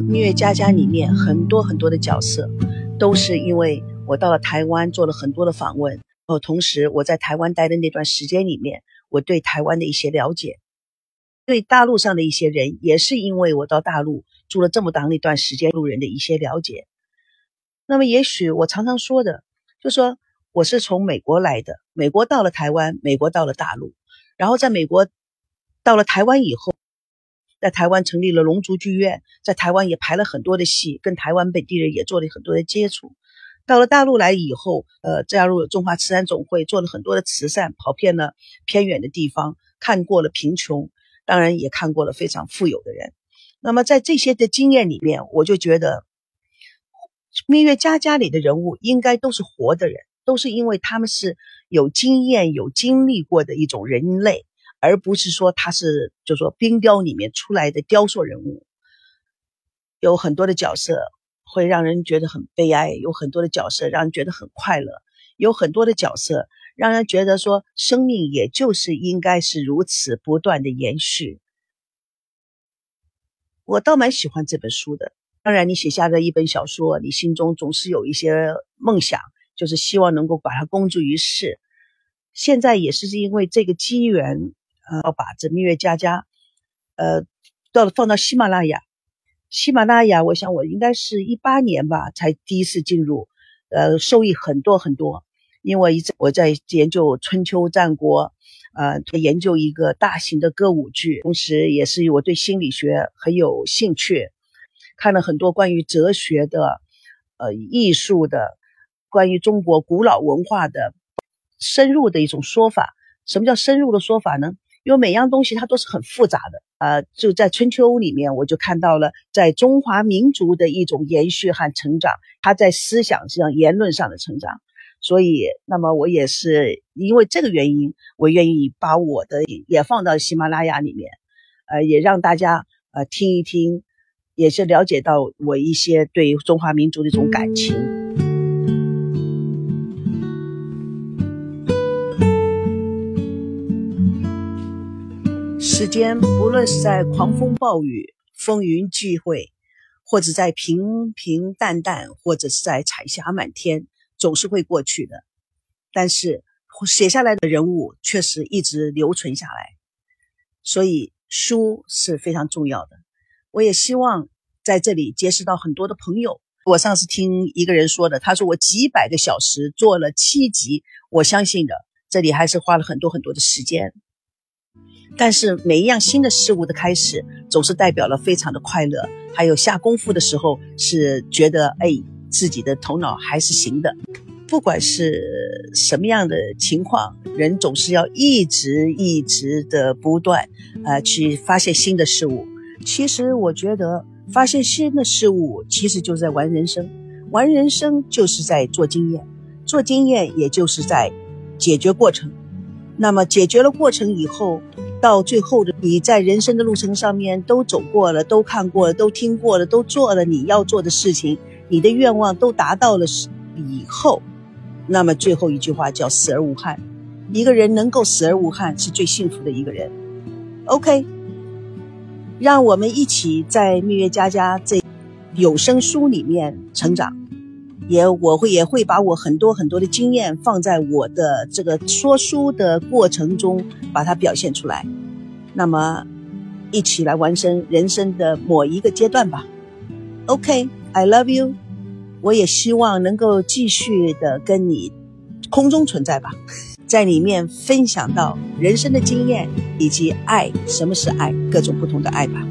《蜜月佳佳》里面很多很多的角色，都是因为我到了台湾做了很多的访问，哦，同时我在台湾待的那段时间里面，我对台湾的一些了解，对大陆上的一些人，也是因为我到大陆住了这么长一段时间，路人的一些了解。那么，也许我常常说的，就说我是从美国来的，美国到了台湾，美国到了大陆，然后在美国到了台湾以后。在台湾成立了龙族剧院，在台湾也排了很多的戏，跟台湾本地人也做了很多的接触。到了大陆来以后，呃，加入了中华慈善总会，做了很多的慈善，跑遍了偏远的地方，看过了贫穷，当然也看过了非常富有的人。那么在这些的经验里面，我就觉得《蜜月佳佳》里的人物应该都是活的人，都是因为他们是有经验、有经历过的一种人类。而不是说他是，就说冰雕里面出来的雕塑人物，有很多的角色会让人觉得很悲哀，有很多的角色让人觉得很快乐，有很多的角色让人觉得说生命也就是应该是如此不断的延续。我倒蛮喜欢这本书的。当然，你写下的一本小说，你心中总是有一些梦想，就是希望能够把它公诸于世。现在也是因为这个机缘。呃，要把这蜜月佳佳，呃，到了放到喜马拉雅，喜马拉雅，我想我应该是一八年吧，才第一次进入，呃，受益很多很多，因为一直我在研究春秋战国，呃，研究一个大型的歌舞剧，同时也是我对心理学很有兴趣，看了很多关于哲学的，呃，艺术的，关于中国古老文化的深入的一种说法。什么叫深入的说法呢？因为每样东西它都是很复杂的，呃，就在春秋里面，我就看到了在中华民族的一种延续和成长，它在思想上、言论上的成长。所以，那么我也是因为这个原因，我愿意把我的也放到喜马拉雅里面，呃，也让大家呃听一听，也是了解到我一些对中华民族的一种感情。时间不论是在狂风暴雨、风云际会，或者在平平淡淡，或者是在彩霞满天，总是会过去的。但是写下来的人物确实一直留存下来，所以书是非常重要的。我也希望在这里结识到很多的朋友。我上次听一个人说的，他说我几百个小时做了七集，我相信的，这里还是花了很多很多的时间。但是每一样新的事物的开始，总是代表了非常的快乐。还有下功夫的时候，是觉得哎，自己的头脑还是行的。不管是什么样的情况，人总是要一直一直的不断，呃，去发现新的事物。其实我觉得，发现新的事物，其实就在玩人生。玩人生就是在做经验，做经验也就是在解决过程。那么解决了过程以后。到最后的你在人生的路程上面都走过了，都看过了，都听过了，都做了你要做的事情，你的愿望都达到了以后，那么最后一句话叫死而无憾。一个人能够死而无憾是最幸福的一个人。OK，让我们一起在蜜月佳佳这有声书里面成长，也我会也会把我很多很多的经验放在我的这个说书的过程中。把它表现出来，那么一起来完成人生的某一个阶段吧。OK，I love you。我也希望能够继续的跟你空中存在吧，在里面分享到人生的经验以及爱，什么是爱，各种不同的爱吧。